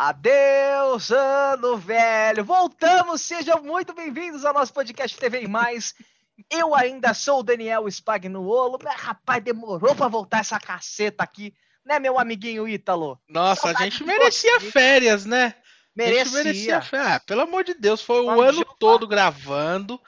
Adeus, ano velho! Voltamos, sejam muito bem-vindos ao nosso podcast TV Mais. Eu ainda sou o Daniel Spagnuolo, mas rapaz, demorou pra voltar essa caceta aqui, né, meu amiguinho Ítalo? Nossa, Saudade a gente merecia férias, né? Merecia. merecia férias. Ah, pelo amor de Deus, foi o ano todo gravando.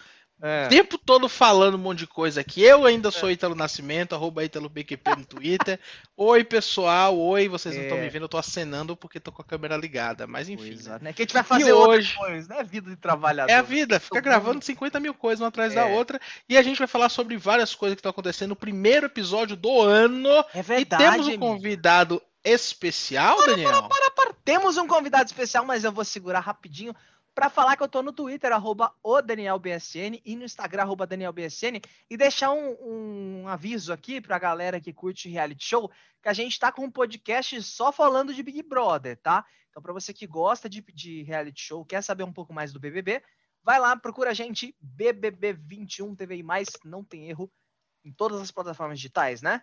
É. tempo todo falando um monte de coisa aqui. Eu ainda é. sou Italo Nascimento, arroba ItaloBQP no Twitter. oi, pessoal. Oi, vocês é. não estão me vendo, eu tô acenando porque tô com a câmera ligada. Mas enfim. Né? né? Que a gente vai fazer hoje depois, né? Vida de trabalhador. É a vida, fica gravando 50 mil coisas uma atrás da é. outra. E a gente vai falar sobre várias coisas que estão acontecendo no primeiro episódio do ano. É verdade. E temos um convidado especial, para, Daniel. Para, para, para. Temos um convidado especial, mas eu vou segurar rapidinho para falar que eu tô no Twitter, arroba o DanielBSN, e no Instagram, arroba DanielBSN, e deixar um, um aviso aqui pra galera que curte reality show, que a gente tá com um podcast só falando de Big Brother, tá? Então, para você que gosta de, de reality show, quer saber um pouco mais do BBB, vai lá, procura a gente, BBB21 TV e mais, não tem erro, em todas as plataformas digitais, né?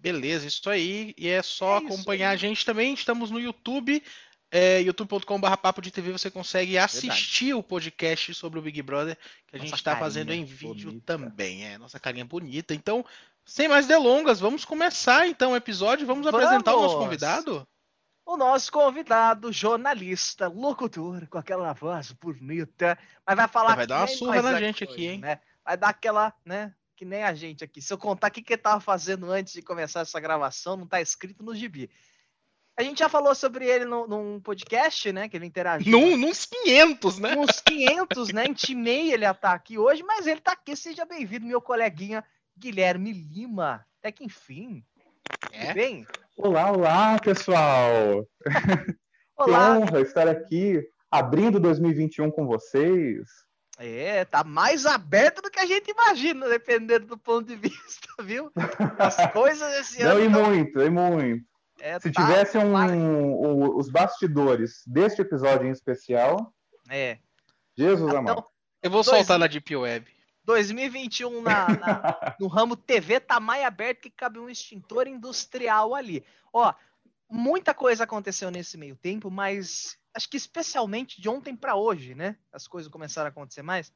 Beleza, isso aí. E é só é acompanhar a gente também. Estamos no YouTube, é, youtube.com.br papo de TV você consegue assistir Verdade. o podcast sobre o Big Brother que a nossa gente está fazendo em vídeo bonita. também. É, nossa carinha bonita. Então, sem mais delongas, vamos começar então o episódio. Vamos, vamos. apresentar o nosso convidado? O nosso convidado, jornalista, locutor, com aquela voz bonita, mas vai falar. Vai dar uma surra na gente aqui, hein? Né? Vai dar aquela, né? Que nem a gente aqui. Se eu contar o que, que ele tava fazendo antes de começar essa gravação, não tá escrito no gibi. A gente já falou sobre ele no, num podcast, né? Que ele interagiu. Num, nos 500, né? Nos 500, né? Intimei ele a estar aqui hoje, mas ele está aqui. Seja bem-vindo, meu coleguinha Guilherme Lima. Até que enfim. É? Tudo bem? Olá, olá, pessoal. olá. Que honra estar aqui abrindo 2021 com vocês. É, tá mais aberto do que a gente imagina, dependendo do ponto de vista, viu? As coisas esse ano. Não, e muito, e muito. É, Se tá, tivesse um, um, os bastidores deste episódio em especial. É. Jesus então, amado. Eu vou soltar dois, na Deep Web. 2021 na, na, no ramo TV tá mais aberto que cabe um extintor industrial ali. Ó, muita coisa aconteceu nesse meio tempo, mas acho que especialmente de ontem para hoje, né? As coisas começaram a acontecer mais.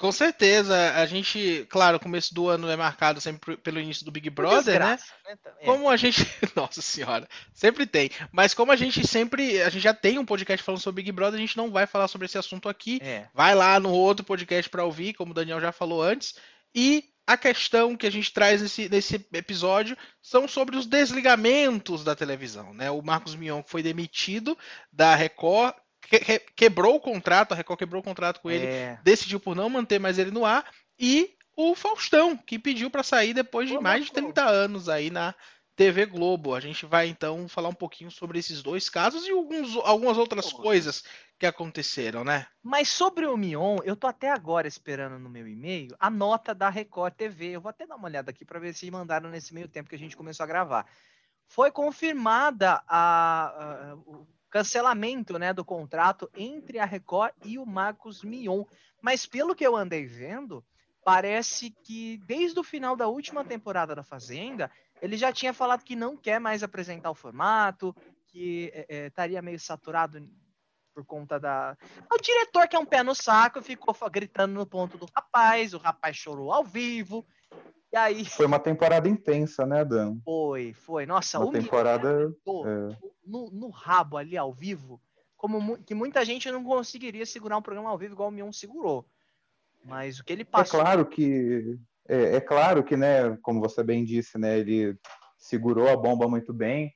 Com certeza, a gente, claro, o começo do ano é marcado sempre pelo início do Big Brother, né? né? É. Como a gente, nossa senhora, sempre tem. Mas como a gente sempre, a gente já tem um podcast falando sobre Big Brother, a gente não vai falar sobre esse assunto aqui. É. Vai lá no outro podcast para ouvir, como o Daniel já falou antes. E a questão que a gente traz nesse, nesse episódio são sobre os desligamentos da televisão, né? O Marcos Mion foi demitido da Record que, quebrou o contrato, a Record quebrou o contrato com ele, é. decidiu por não manter mais ele no ar, e o Faustão, que pediu para sair depois de mais de 30 anos aí na TV Globo. A gente vai então falar um pouquinho sobre esses dois casos e alguns, algumas outras coisas que aconteceram, né? Mas sobre o Mion, eu tô até agora esperando no meu e-mail a nota da Record TV. Eu vou até dar uma olhada aqui para ver se mandaram nesse meio tempo que a gente começou a gravar. Foi confirmada a, a, cancelamento né, do contrato entre a Record e o Marcos Mion. Mas pelo que eu andei vendo, parece que desde o final da última temporada da Fazenda, ele já tinha falado que não quer mais apresentar o formato, que é, é, estaria meio saturado por conta da. O diretor, que é um pé no saco, ficou gritando no ponto do rapaz, o rapaz chorou ao vivo. E aí... Foi uma temporada intensa, né, Dan? Foi, foi. Nossa, uma temporada é. no, no, rabo ali ao vivo, como que muita gente não conseguiria segurar um programa ao vivo igual o Mion segurou. Mas o que ele passou. É claro que é, é, claro que, né, como você bem disse, né, ele segurou a bomba muito bem.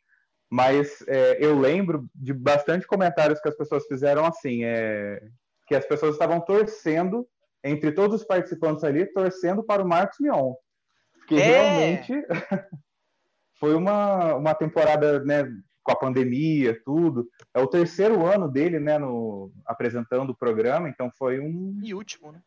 Mas é, eu lembro de bastante comentários que as pessoas fizeram assim, é, que as pessoas estavam torcendo entre todos os participantes ali, torcendo para o Marcos Mion. Porque é. realmente foi uma, uma temporada, né, com a pandemia, tudo. É o terceiro ano dele, né, no, apresentando o programa, então foi um. E último, né?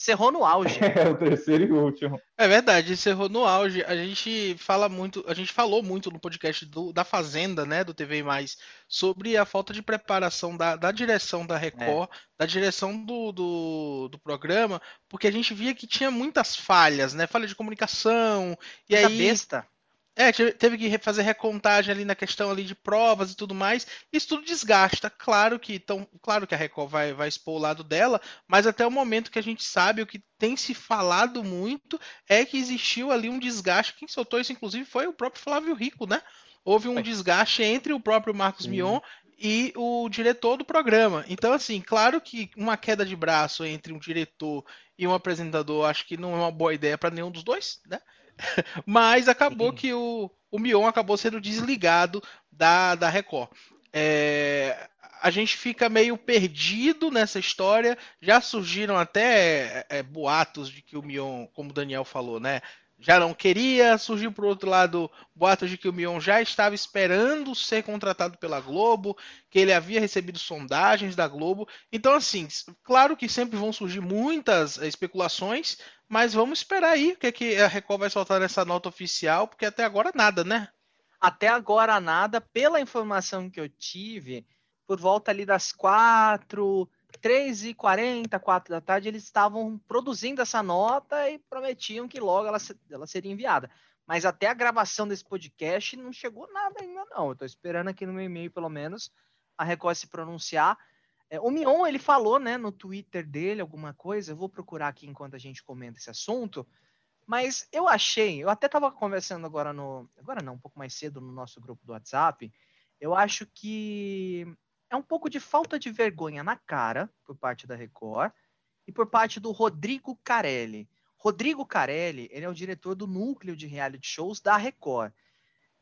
Encerrou no auge. É, o terceiro e último. É verdade, encerrou no auge. A gente fala muito, a gente falou muito no podcast do, da Fazenda, né, do TV Mais, sobre a falta de preparação da, da direção da Record, é. da direção do, do, do, programa, porque a gente via que tinha muitas falhas, né? Falha de comunicação, e Muita aí. Besta. É, teve que fazer recontagem ali na questão ali de provas e tudo mais. Isso tudo desgasta. Claro que então, claro que a Record vai, vai expor o lado dela, mas até o momento que a gente sabe o que tem se falado muito é que existiu ali um desgaste. Quem soltou isso, inclusive, foi o próprio Flávio Rico, né? Houve um desgaste entre o próprio Marcos Sim. Mion e o diretor do programa. Então, assim, claro que uma queda de braço entre um diretor e um apresentador, acho que não é uma boa ideia para nenhum dos dois, né? Mas acabou Sim. que o, o Mion acabou sendo desligado da, da Record. É, a gente fica meio perdido nessa história. Já surgiram até é, boatos de que o Mion, como o Daniel falou, né? Já não queria. Surgiu por outro lado boatos de que o Mion já estava esperando ser contratado pela Globo, que ele havia recebido sondagens da Globo. Então, assim, claro que sempre vão surgir muitas especulações, mas vamos esperar aí o que, é que a Record vai soltar nessa nota oficial, porque até agora nada, né? Até agora nada, pela informação que eu tive, por volta ali das quatro, três e quarenta, quatro da tarde, eles estavam produzindo essa nota e prometiam que logo ela, ela seria enviada. Mas até a gravação desse podcast não chegou nada ainda não. Eu estou esperando aqui no meu e-mail, pelo menos, a Record se pronunciar. É, o Mion, ele falou, né, no Twitter dele alguma coisa, eu vou procurar aqui enquanto a gente comenta esse assunto, mas eu achei, eu até estava conversando agora no, agora não, um pouco mais cedo no nosso grupo do WhatsApp, eu acho que é um pouco de falta de vergonha na cara por parte da Record e por parte do Rodrigo Carelli. Rodrigo Carelli, ele é o diretor do núcleo de reality shows da Record.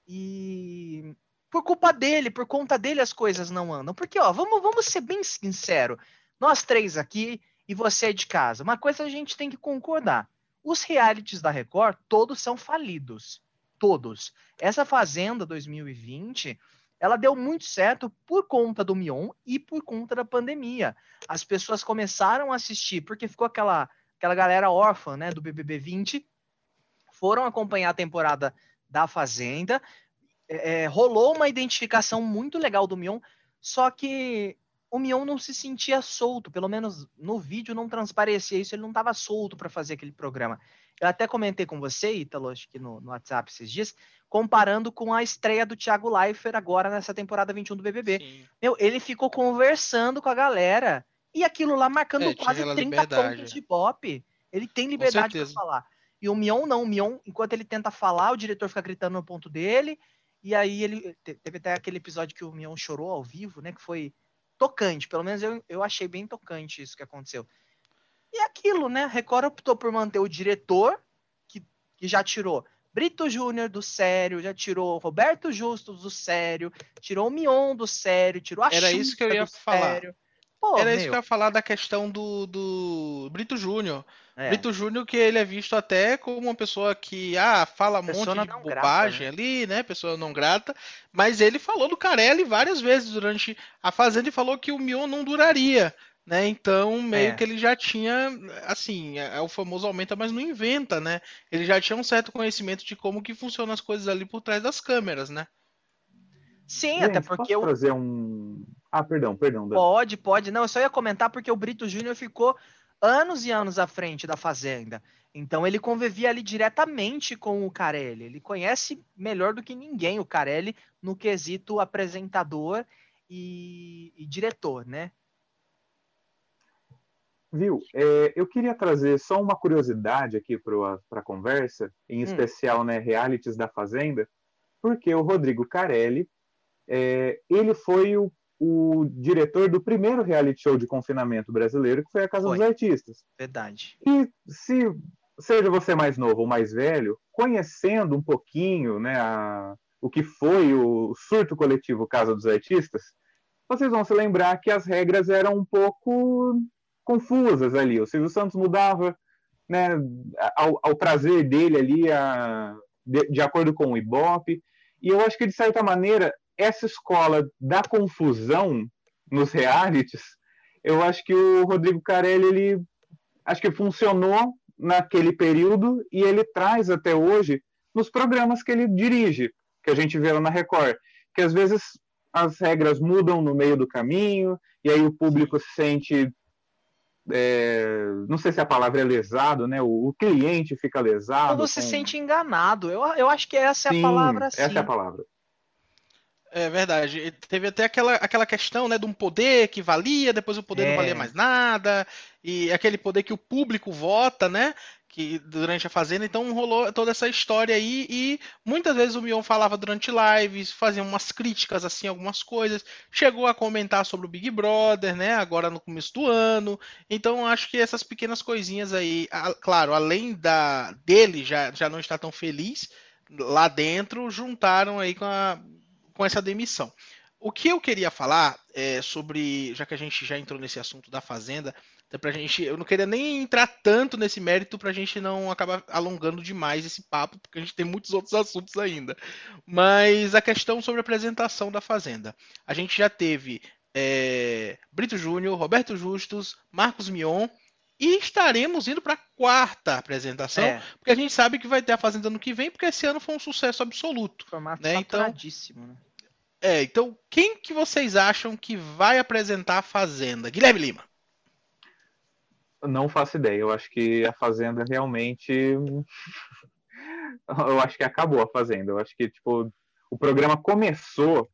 E por culpa dele, por conta dele as coisas não andam. Porque, ó, vamos, vamos ser bem sincero. Nós três aqui e você de casa. Uma coisa a gente tem que concordar. Os realities da Record, todos são falidos. Todos. Essa Fazenda 2020, ela deu muito certo por conta do Mion e por conta da pandemia. As pessoas começaram a assistir, porque ficou aquela, aquela galera órfã, né, do BBB 20, foram acompanhar a temporada da Fazenda, é, é, rolou uma identificação muito legal do Mion, só que o Mion não se sentia solto, pelo menos no vídeo não transparecia isso, ele não estava solto para fazer aquele programa. Eu até comentei com você, Ítalo, acho que no, no, WhatsApp esses dias, comparando com a estreia do Thiago Leifert agora nessa temporada 21 do BBB. Sim. Meu, ele ficou conversando com a galera e aquilo lá marcando é, quase 30 liberdade. pontos de pop. Ele tem liberdade para falar. E o Mion não, o Mion, enquanto ele tenta falar, o diretor fica gritando no ponto dele, e aí ele teve até aquele episódio que o Mion chorou ao vivo, né? Que foi tocante. Pelo menos eu, eu achei bem tocante isso que aconteceu. E aquilo, né? Record optou por manter o diretor, que, que já tirou Brito Júnior do sério, já tirou Roberto Justus do sério, tirou o Mion do sério, tirou a Era isso que eu ia falar. Sério. Pô, Era meu. isso que eu ia falar da questão do, do Brito Júnior. É. Brito Júnior, que ele é visto até como uma pessoa que ah, fala um monte de bobagem grata, né? ali, né? Pessoa não grata. Mas ele falou do Carelli várias vezes durante a Fazenda e falou que o Mion não duraria. Né? Então, meio é. que ele já tinha, assim, é, é, o famoso aumenta, mas não inventa, né? Ele já tinha um certo conhecimento de como que funcionam as coisas ali por trás das câmeras, né? Sim, Gente, até porque posso eu... trazer um ah, perdão, perdão. Dan. Pode, pode. Não, eu só ia comentar porque o Brito Júnior ficou anos e anos à frente da Fazenda. Então ele convivia ali diretamente com o Carelli. Ele conhece melhor do que ninguém o Carelli no quesito apresentador e, e diretor, né? Viu? É, eu queria trazer só uma curiosidade aqui para a conversa, em hum. especial, né, realities da Fazenda, porque o Rodrigo Carelli, é, ele foi o o diretor do primeiro reality show de confinamento brasileiro, que foi a Casa foi. dos Artistas. Verdade. E se seja você mais novo ou mais velho, conhecendo um pouquinho né, a, o que foi o surto coletivo Casa dos Artistas, vocês vão se lembrar que as regras eram um pouco confusas ali. O Silvio Santos mudava né, ao, ao trazer dele ali a, de, de acordo com o Ibope. E eu acho que, de certa maneira, essa escola da confusão nos realities, eu acho que o Rodrigo Carelli, ele acho que funcionou naquele período e ele traz até hoje nos programas que ele dirige, que a gente vê lá na Record, que às vezes as regras mudam no meio do caminho e aí o público se sente é, não sei se a palavra é lesado, né? O, o cliente fica lesado. Ou você com... se sente enganado. Eu, eu acho que essa sim, é a palavra. Sim. Essa é a palavra. É verdade. Teve até aquela, aquela questão, né, de um poder que valia, depois o poder é. não valia mais nada, e aquele poder que o público vota, né, que durante a fazenda, então rolou toda essa história aí e muitas vezes o Mion falava durante lives, fazia umas críticas assim, algumas coisas, chegou a comentar sobre o Big Brother, né, agora no começo do ano. Então acho que essas pequenas coisinhas aí, claro, além da dele já já não estar tão feliz lá dentro, juntaram aí com a com essa demissão. O que eu queria falar é sobre, já que a gente já entrou nesse assunto da Fazenda, até pra gente, eu não queria nem entrar tanto nesse mérito pra gente não acabar alongando demais esse papo, porque a gente tem muitos outros assuntos ainda. Mas a questão sobre a apresentação da Fazenda. A gente já teve é, Brito Júnior, Roberto Justus, Marcos Mion, e estaremos indo para a quarta apresentação, é. porque a gente sabe que vai ter a Fazenda ano que vem, porque esse ano foi um sucesso absoluto. Formato né? Então, né? É, então quem que vocês acham que vai apresentar a Fazenda? Guilherme Lima. Não faço ideia. Eu acho que a Fazenda realmente. eu acho que acabou a Fazenda. Eu acho que, tipo, o programa começou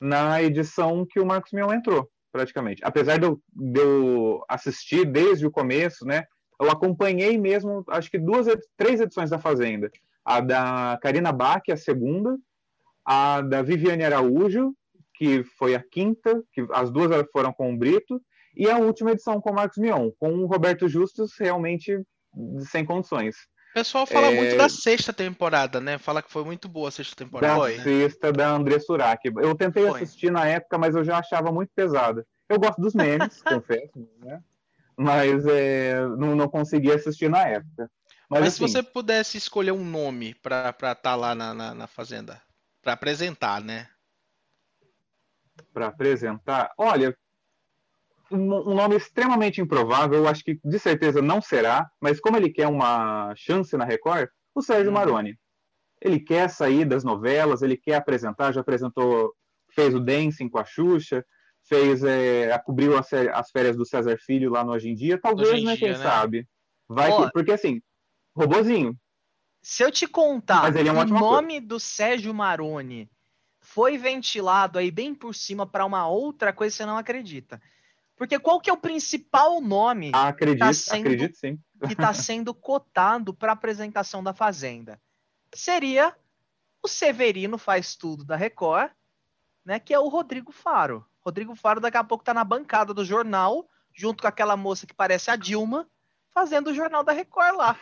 na edição que o Marcos Mion entrou, praticamente. Apesar de eu, de eu assistir desde o começo, né? Eu acompanhei mesmo, acho que duas, três edições da Fazenda. A da Karina Bach, a segunda, a da Viviane Araújo, que foi a quinta, que as duas foram com o Brito, e a última edição com o Marcos Mion, com o Roberto Justus realmente sem condições. O pessoal fala é... muito da sexta temporada, né? Fala que foi muito boa a sexta temporada. Da foi, sexta da André Surak. Eu tentei foi. assistir na época, mas eu já achava muito pesada. Eu gosto dos memes, confesso, né? Mas é, não, não consegui assistir na época. Mas, mas assim, se você pudesse escolher um nome para estar tá lá na, na, na Fazenda, para apresentar, né? Para apresentar, olha, um, nome extremamente improvável, eu acho que de certeza não será, mas como ele quer uma chance na Record, o Sérgio hum. Maroni. Ele quer sair das novelas, ele quer apresentar, já apresentou, fez o Dancing com a Xuxa, fez, é, cobriu as, as, férias do César Filho lá no Hoje em Dia, talvez, em né, dia, quem né? sabe. Vai que, porque assim, robozinho, se eu te contar é o nome do Sérgio Maroni foi ventilado aí bem por cima para uma outra coisa, você não acredita. Porque qual que é o principal nome ah, acredito, que tá sendo, está sendo cotado para apresentação da Fazenda? Seria o Severino faz tudo da Record, né? Que é o Rodrigo Faro. Rodrigo Faro daqui a pouco está na bancada do jornal, junto com aquela moça que parece a Dilma, fazendo o jornal da Record lá.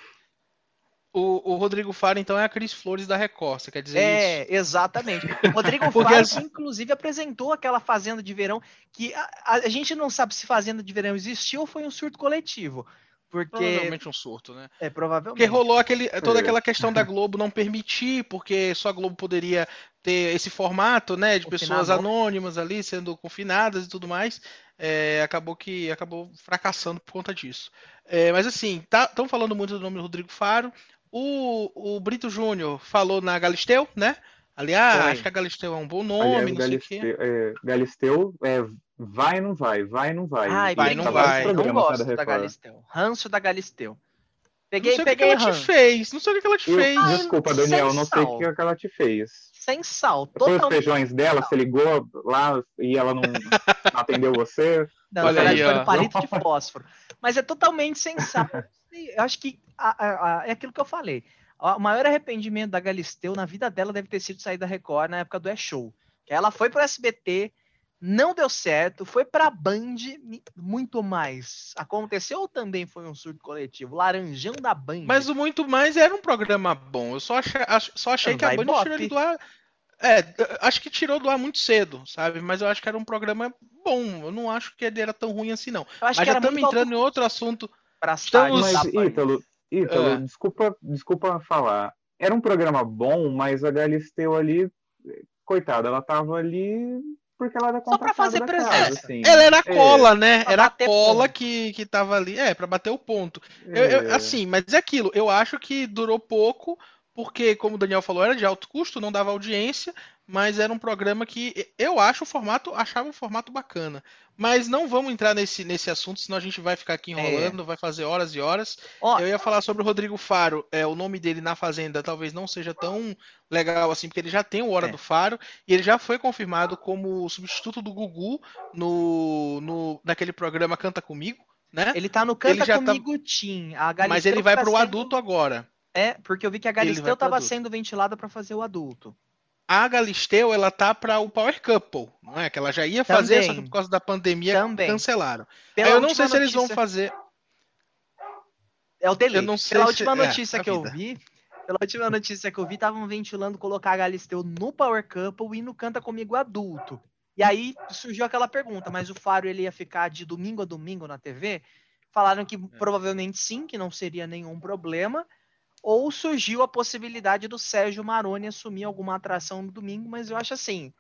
O, o, Rodrigo Faro, então, é a Cris Flores da Record, você quer dizer é, isso? É, exatamente. O Rodrigo Faro, as... inclusive, apresentou aquela Fazenda de Verão, que a, a, gente não sabe se Fazenda de Verão existiu ou foi um surto coletivo. Porque... Provavelmente um surto, né? É, provavelmente. Porque rolou aquele, toda aquela questão da Globo não permitir, porque só a Globo poderia ter esse formato, né, de pessoas anônimas ali sendo confinadas e tudo mais. É, acabou que acabou fracassando por conta disso. É, mas assim, estão tá, falando muito do nome do Rodrigo Faro. O, o Brito Júnior falou na Galisteu, né? Aliás, acho que a Galisteu é um bom nome, Aliás, não Galisteu, sei o quê. É, Galisteu é, vai não vai, vai não vai. Ai, vai não vai. Não gosto da Galisteu. Ranço da Galisteu. Peguei, não sei peguei o que ela te fez. Não sei o que ela te eu, fez. Desculpa, Daniel, não sei o que ela te fez. Sem sal. Foi os feijões dela, você ligou lá e ela não atendeu você. Não, Olha aí, foi um palito de fósforo. Mas é totalmente sem sal. Eu acho que a, a, a, é aquilo que eu falei. O maior arrependimento da Galisteu na vida dela deve ter sido sair da Record na época do E-Show. Ela foi para o SBT, não deu certo, foi para Band, muito mais. Aconteceu ou também foi um surto coletivo? Laranjão da Band. Mas o Muito Mais era um programa bom. Eu só achei, só achei que a Band tirou ele do ar. É, acho que tirou do ar muito cedo, sabe? Mas eu acho que era um programa bom. Eu não acho que ele era tão ruim assim, não. Mas já estamos entrando em outro assunto. Pra Estamos... Mas, Ítalo, Ítalo é. desculpa, desculpa falar. Era um programa bom, mas a Galisteu ali, coitada, ela tava ali porque ela era Só pra fazer presença. Casa, assim. Ela era a é. cola, é. né? Pra era a cola que, que tava ali. É, pra bater o ponto. É. Eu, eu, assim, mas é aquilo. Eu acho que durou pouco, porque, como o Daniel falou, era de alto custo, não dava audiência, mas era um programa que eu acho o formato, achava o formato bacana. Mas não vamos entrar nesse, nesse assunto, senão a gente vai ficar aqui enrolando, é. vai fazer horas e horas. Oh, eu ia falar sobre o Rodrigo Faro, é, o nome dele na Fazenda talvez não seja tão legal assim, porque ele já tem o Hora é. do Faro, e ele já foi confirmado como substituto do Gugu no, no naquele programa Canta Comigo, né? Ele tá no Canta tá Comigo tá... Tim. Mas ele vai tá pro sendo... adulto agora. É, porque eu vi que a Galisteu estava sendo ventilada para fazer o adulto a Galisteu ela tá para o Power Couple, não é? Que ela já ia fazer, Também. só que por causa da pandemia Também. cancelaram. Pela eu não sei se eles vão fazer. É o delay. Eu não sei Pela se... última é, notícia é, que eu vi, pela última notícia que eu vi, estavam ventilando colocar a Galisteu no Power Couple e no Canta Comigo adulto. E aí surgiu aquela pergunta, mas o Faro ele ia ficar de domingo a domingo na TV? Falaram que é. provavelmente sim, que não seria nenhum problema ou surgiu a possibilidade do Sérgio Maroni assumir alguma atração no domingo, mas eu acho assim,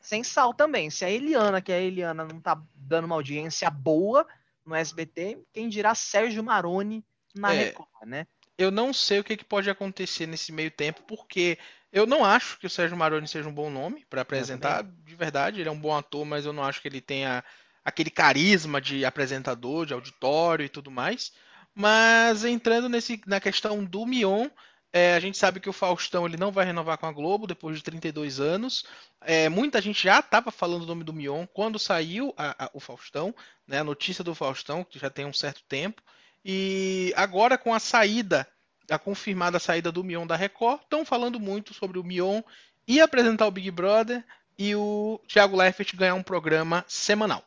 sem sal também. Se a Eliana, que a Eliana não tá dando uma audiência boa no SBT, quem dirá Sérgio Maroni na é, Record, né? Eu não sei o que, que pode acontecer nesse meio tempo, porque eu não acho que o Sérgio Maroni seja um bom nome para apresentar, de verdade. Ele é um bom ator, mas eu não acho que ele tenha aquele carisma de apresentador, de auditório e tudo mais. Mas entrando nesse, na questão do Mion, é, a gente sabe que o Faustão ele não vai renovar com a Globo depois de 32 anos. É, muita gente já estava falando o nome do Mion quando saiu a, a, o Faustão, né, a notícia do Faustão, que já tem um certo tempo. E agora com a saída, a confirmada saída do Mion da Record, estão falando muito sobre o Mion e apresentar o Big Brother e o Thiago Leifert ganhar um programa semanal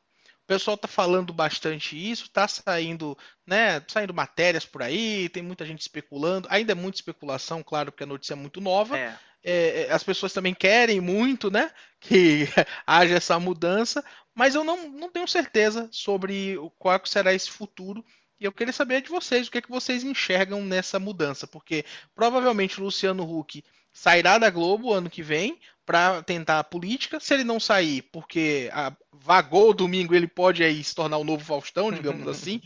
pessoal tá falando bastante isso, tá saindo, né, saindo matérias por aí, tem muita gente especulando, ainda é muita especulação, claro, porque a notícia é muito nova. É. É, é as pessoas também querem muito, né, que haja essa mudança, mas eu não, não tenho certeza sobre qual será esse futuro. E eu queria saber de vocês o que, é que vocês enxergam nessa mudança, porque provavelmente o Luciano Huck sairá da Globo ano que vem para tentar a política. Se ele não sair, porque a, vagou domingo, ele pode aí se tornar o novo Faustão, digamos assim,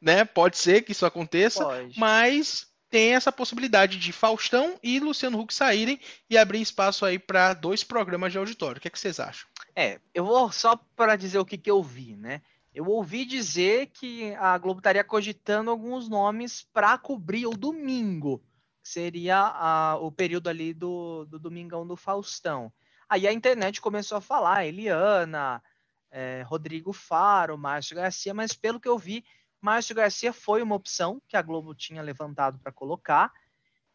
né? Pode ser que isso aconteça, pode. mas tem essa possibilidade de Faustão e Luciano Huck saírem e abrir espaço aí para dois programas de auditório. O que, é que vocês acham? É, eu vou só para dizer o que, que eu vi, né? Eu ouvi dizer que a Globo estaria cogitando alguns nomes para cobrir o domingo seria a, o período ali do, do Domingão do Faustão. Aí a internet começou a falar, Eliana, é, Rodrigo Faro, Márcio Garcia, mas pelo que eu vi, Márcio Garcia foi uma opção que a Globo tinha levantado para colocar.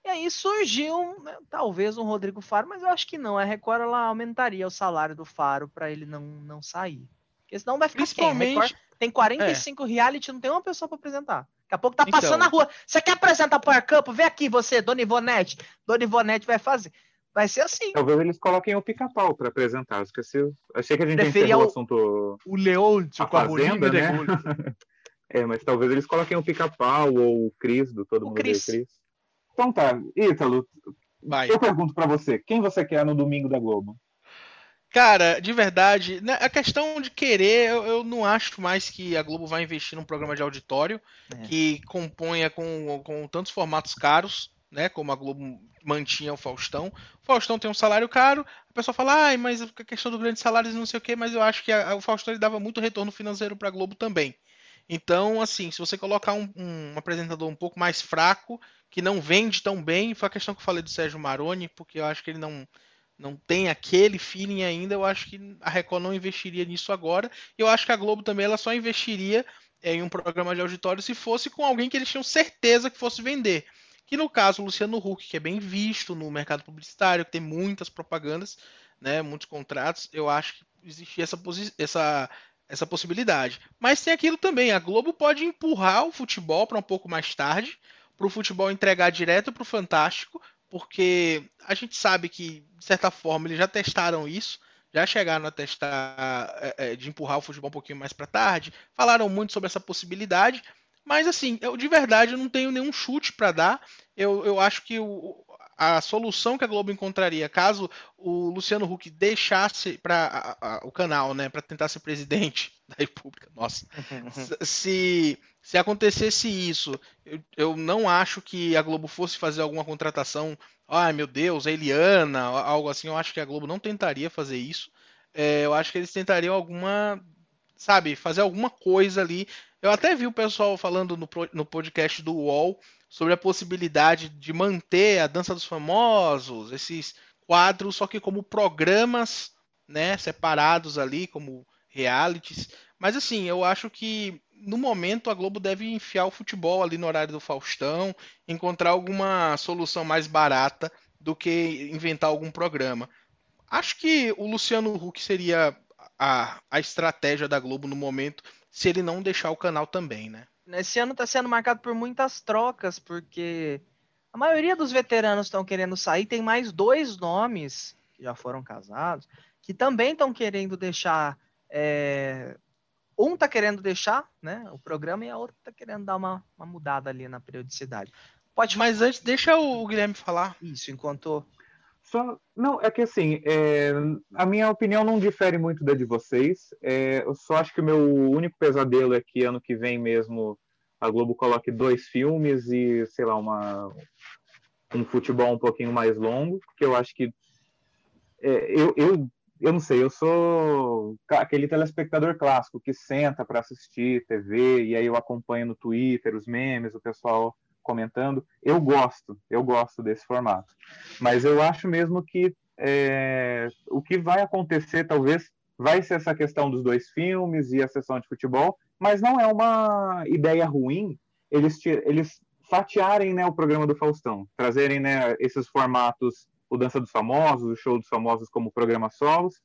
E aí surgiu né, talvez um Rodrigo Faro, mas eu acho que não. A Record ela aumentaria o salário do Faro para ele não, não sair. Porque senão vai ficar Principalmente... quem? Record tem 45 é. reality, não tem uma pessoa para apresentar. Daqui a pouco tá passando então, na rua. Você quer apresentar Power Campo? Vem aqui você, Dona Ivonete. Dona Ivonete vai fazer. Vai ser assim. Talvez eles coloquem o pica-pau para apresentar. Esqueci. Achei que a gente Preferia encerrou o assunto. O Leôncio com a fazenda, né? é, mas talvez eles coloquem o pica-pau ou o Cris, do Todo o Mundo Cris. Cris. Então tá, Ítalo, Vai. eu pergunto para você, quem você quer no domingo da Globo? Cara, de verdade, né, a questão de querer, eu, eu, não acho mais que a Globo vai investir num programa de auditório é. que componha com, com tantos formatos caros, né? Como a Globo mantinha o Faustão. O Faustão tem um salário caro, a pessoa fala, ai, mas a questão do grande salário não sei o que, mas eu acho que a, a, o Faustão dava muito retorno financeiro para a Globo também. Então, assim, se você colocar um, um, apresentador um pouco mais fraco, que não vende tão bem, foi a questão que eu falei do Sérgio Maroni, porque eu acho que ele não não tem aquele feeling ainda, eu acho que a Record não investiria nisso agora. Eu acho que a Globo também ela só investiria em um programa de auditório se fosse com alguém que eles tinham certeza que fosse vender. Que no caso o Luciano Huck, que é bem visto no mercado publicitário, que tem muitas propagandas, né, muitos contratos, eu acho que existia essa, essa, essa possibilidade. Mas tem aquilo também, a Globo pode empurrar o futebol para um pouco mais tarde, para o futebol entregar direto para o Fantástico, porque a gente sabe que, de certa forma, eles já testaram isso, já chegaram a testar é, é, de empurrar o futebol um pouquinho mais para tarde, falaram muito sobre essa possibilidade, mas assim, eu de verdade eu não tenho nenhum chute para dar. Eu, eu acho que o, a solução que a Globo encontraria caso o Luciano Huck deixasse para o canal, né, para tentar ser presidente da República, nossa, se se acontecesse isso, eu, eu, não acho que a Globo fosse fazer alguma contratação, ai meu Deus, a Eliana, algo assim, eu acho que a Globo não tentaria fazer isso. É, eu acho que eles tentariam alguma, sabe, fazer alguma coisa ali. Eu até vi o pessoal falando no, no podcast do UOL sobre a possibilidade de manter a Dança dos Famosos, esses quadros, só que como programas, né, separados ali, como realities. Mas assim, eu acho que no momento a Globo deve enfiar o futebol ali no horário do Faustão, encontrar alguma solução mais barata do que inventar algum programa. Acho que o Luciano Huck seria a, a estratégia da Globo no momento, se ele não deixar o canal também, né? Esse ano está sendo marcado por muitas trocas, porque a maioria dos veteranos estão querendo sair. Tem mais dois nomes que já foram casados que também estão querendo deixar é, um tá querendo deixar né, o programa e a outra tá querendo dar uma, uma mudada ali na periodicidade. Pode, mas antes, deixa o Guilherme falar. Isso, enquanto. Só, não, é que assim, é, a minha opinião não difere muito da de vocês. É, eu só acho que o meu único pesadelo é que ano que vem mesmo a Globo coloque dois filmes e, sei lá, uma, um futebol um pouquinho mais longo, porque eu acho que é, eu, eu eu não sei, eu sou aquele telespectador clássico que senta para assistir TV e aí eu acompanho no Twitter os memes, o pessoal comentando. Eu gosto, eu gosto desse formato. Mas eu acho mesmo que é, o que vai acontecer, talvez, vai ser essa questão dos dois filmes e a sessão de futebol, mas não é uma ideia ruim eles, eles fatiarem né, o programa do Faustão, trazerem né, esses formatos o Dança dos Famosos, o Show dos Famosos como programa solos,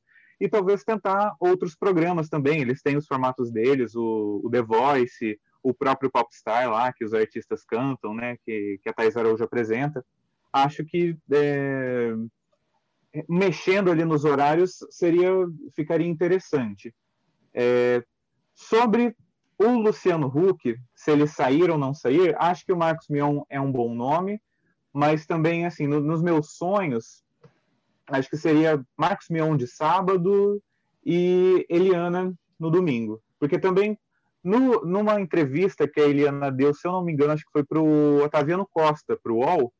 e talvez tentar outros programas também. Eles têm os formatos deles, o, o The Voice, o próprio Popstar lá, que os artistas cantam, né, que, que a Thais Araújo apresenta. Acho que é, mexendo ali nos horários seria ficaria interessante. É, sobre o Luciano Huck, se ele sair ou não sair, acho que o Marcos Mion é um bom nome mas também, assim, no, nos meus sonhos, acho que seria Marcos Mion de sábado e Eliana no domingo. Porque também, no, numa entrevista que a Eliana deu, se eu não me engano, acho que foi para o Otaviano Costa, para o UOL,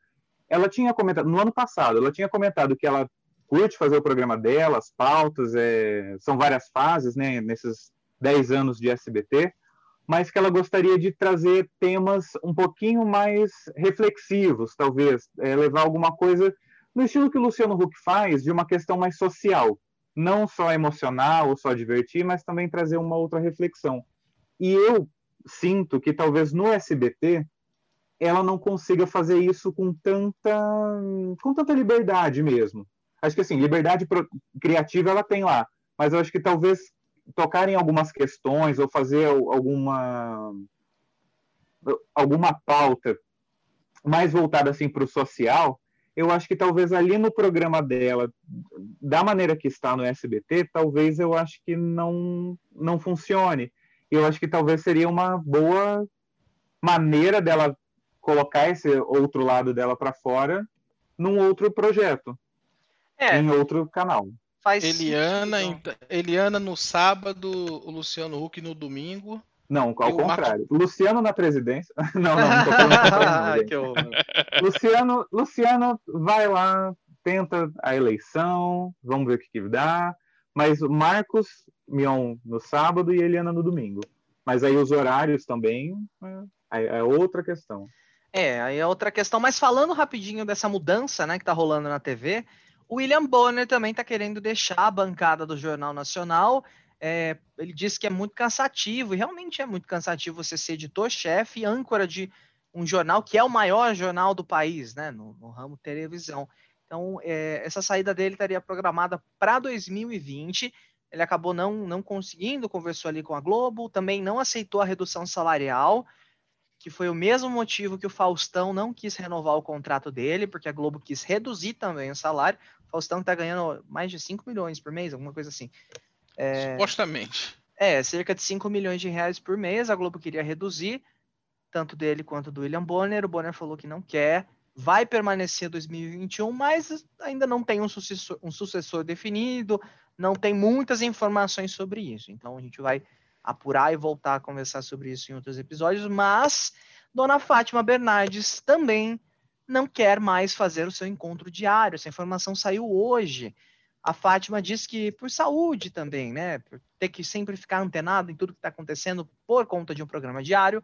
ela tinha comentado, no ano passado, ela tinha comentado que ela curte fazer o programa dela, as pautas, é, são várias fases, né, nesses 10 anos de SBT, mas que ela gostaria de trazer temas um pouquinho mais reflexivos, talvez, é, levar alguma coisa no estilo que o Luciano Huck faz, de uma questão mais social, não só emocional ou só divertir, mas também trazer uma outra reflexão. E eu sinto que talvez no SBT ela não consiga fazer isso com tanta com tanta liberdade mesmo. Acho que assim, liberdade criativa ela tem lá, mas eu acho que talvez tocar em algumas questões ou fazer alguma alguma pauta mais voltada assim para o social, eu acho que talvez ali no programa dela, da maneira que está no SBT, talvez eu acho que não não funcione. Eu acho que talvez seria uma boa maneira dela colocar esse outro lado dela para fora num outro projeto, é. em outro canal faz Eliana, sentido. Eliana no sábado, o Luciano Huck no domingo. Não, ao contrário. Marco... Luciano na presidência. não, não, não tô falando Luciano, Luciano vai lá, tenta a eleição, vamos ver o que, que dá. Mas Marcos Mion no sábado e Eliana no domingo. Mas aí os horários também é, é outra questão. É, aí é outra questão. Mas falando rapidinho dessa mudança né, que tá rolando na TV, o William Bonner também está querendo deixar a bancada do Jornal Nacional. É, ele disse que é muito cansativo, e realmente é muito cansativo você ser editor-chefe e âncora de um jornal que é o maior jornal do país, né, no, no ramo televisão. Então, é, essa saída dele estaria programada para 2020. Ele acabou não, não conseguindo, conversou ali com a Globo, também não aceitou a redução salarial que foi o mesmo motivo que o Faustão não quis renovar o contrato dele, porque a Globo quis reduzir também o salário. O Faustão está ganhando mais de 5 milhões por mês, alguma coisa assim. É... Supostamente. É, cerca de 5 milhões de reais por mês. A Globo queria reduzir, tanto dele quanto do William Bonner. O Bonner falou que não quer, vai permanecer 2021, mas ainda não tem um sucessor, um sucessor definido, não tem muitas informações sobre isso. Então a gente vai apurar e voltar a conversar sobre isso em outros episódios, mas Dona Fátima Bernardes também não quer mais fazer o seu encontro diário. Essa informação saiu hoje. A Fátima diz que por saúde também, né? Por ter que sempre ficar antenado em tudo que está acontecendo por conta de um programa diário,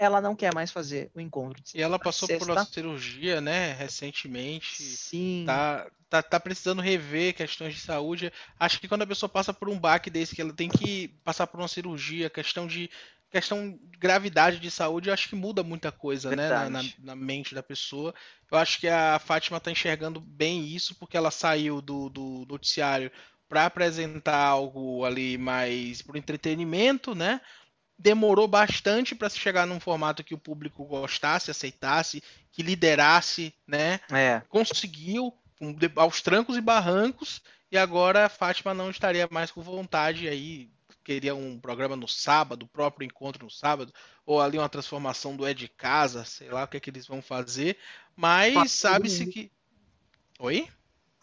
ela não quer mais fazer o encontro. e ela passou sexta. por uma cirurgia, né, recentemente. Sim. Tá, tá, tá precisando rever questões de saúde. Acho que quando a pessoa passa por um baque desse, que ela tem que passar por uma cirurgia, questão de questão de gravidade de saúde, eu acho que muda muita coisa, né, na, na, na, mente da pessoa. Eu acho que a Fátima está enxergando bem isso, porque ela saiu do, do noticiário para apresentar algo ali mais para entretenimento, né? Demorou bastante para se chegar num formato que o público gostasse, aceitasse, que liderasse, né? É. Conseguiu aos trancos e barrancos e agora a Fátima não estaria mais com vontade aí queria um programa no sábado, o próprio encontro no sábado, ou ali uma transformação do É de Casa, sei lá o que é que eles vão fazer, mas sabe-se que. Oi?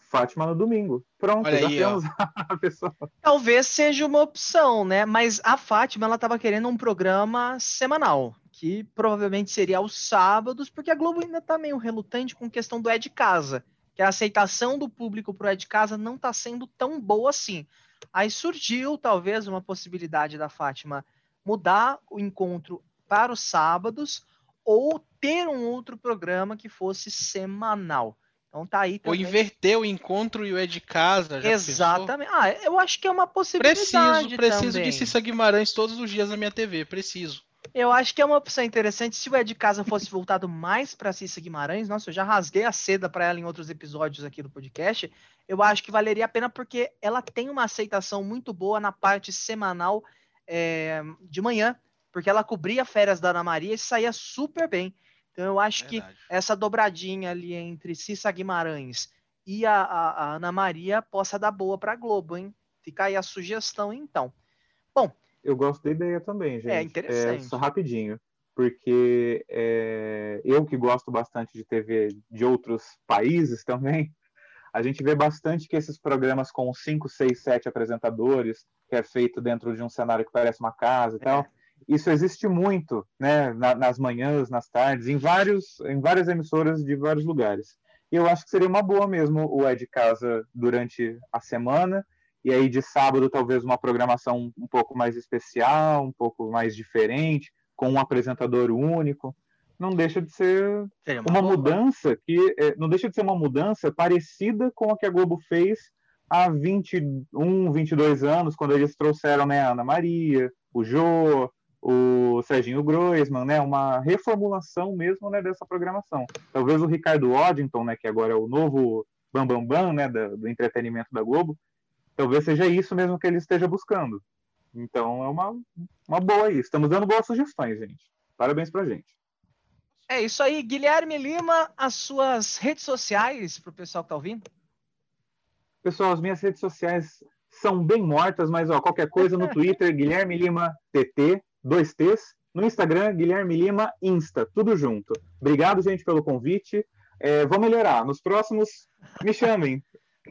Fátima no domingo. Pronto, Olha já aí, temos a pessoa. Talvez seja uma opção, né? Mas a Fátima, ela estava querendo um programa semanal, que provavelmente seria aos sábados, porque a Globo ainda está meio relutante com questão do É de Casa, que a aceitação do público pro É de Casa não está sendo tão boa assim. Aí surgiu talvez uma possibilidade da Fátima mudar o encontro para os sábados ou ter um outro programa que fosse semanal. Então tá aí também. Ou inverter o encontro e o é de casa. Exatamente. Pensou? Ah, eu acho que é uma possibilidade. Preciso, preciso também. de Cissa Guimarães todos os dias na minha TV. Preciso. Eu acho que é uma opção interessante. Se o É de Casa fosse voltado mais para Cissa Guimarães, nossa, eu já rasguei a seda para ela em outros episódios aqui do podcast. Eu acho que valeria a pena porque ela tem uma aceitação muito boa na parte semanal é, de manhã, porque ela cobria férias da Ana Maria e saía super bem. Então eu acho Verdade. que essa dobradinha ali entre Cissa Guimarães e a, a, a Ana Maria possa dar boa para a Globo, hein? Fica aí a sugestão, então. Bom, eu gosto da ideia também, é gente. É interessante. É, só rapidinho, porque é, eu que gosto bastante de TV de outros países também, a gente vê bastante que esses programas com 5, 6, 7 apresentadores, que é feito dentro de um cenário que parece uma casa e é. tal, isso existe muito, né, na, nas manhãs, nas tardes, em, vários, em várias emissoras de vários lugares. E eu acho que seria uma boa mesmo o É de Casa durante a semana, e aí de sábado talvez uma programação um pouco mais especial, um pouco mais diferente, com um apresentador único. Não deixa de ser uma, uma mudança que é, não deixa de ser uma mudança parecida com a que a Globo fez há 21, 22 anos, quando eles trouxeram né, a Ana Maria, o Jô, o Serginho Groisman, né, uma reformulação mesmo né, dessa programação. Talvez o Ricardo Waddington, né, que agora é o novo bambambam bam, bam, né, do, do entretenimento da Globo, talvez seja isso mesmo que ele esteja buscando. Então é uma, uma boa aí. Estamos dando boas sugestões, gente. Parabéns pra gente. É isso aí, Guilherme Lima, as suas redes sociais para o pessoal que tá ouvindo. Pessoal, as minhas redes sociais são bem mortas, mas ó, qualquer coisa no Twitter, Guilherme Lima TT, dois T's. No Instagram, Guilherme Lima Insta, tudo junto. Obrigado, gente, pelo convite. É, vou melhorar. Nos próximos, me chamem.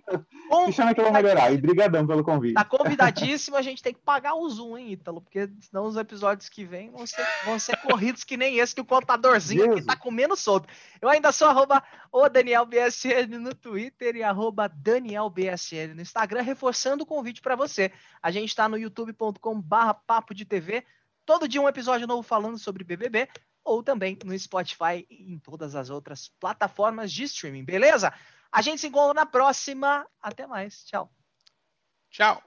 Me chama que eu vou melhorar. E brigadão pelo convite. Tá convidadíssimo, a gente tem que pagar o Zoom, hein, Ítalo? Porque senão os episódios que vêm vão ser, vão ser corridos que nem esse, que o contadorzinho Jesus. aqui tá comendo solto. Eu ainda sou arroba o DanielBSN no Twitter e arroba DanielBSN no Instagram, reforçando o convite para você. A gente tá no youtube.com barra papo de TV, todo dia um episódio novo falando sobre BBB, ou também no Spotify e em todas as outras plataformas de streaming, beleza? A gente se encontra na próxima. Até mais. Tchau. Tchau.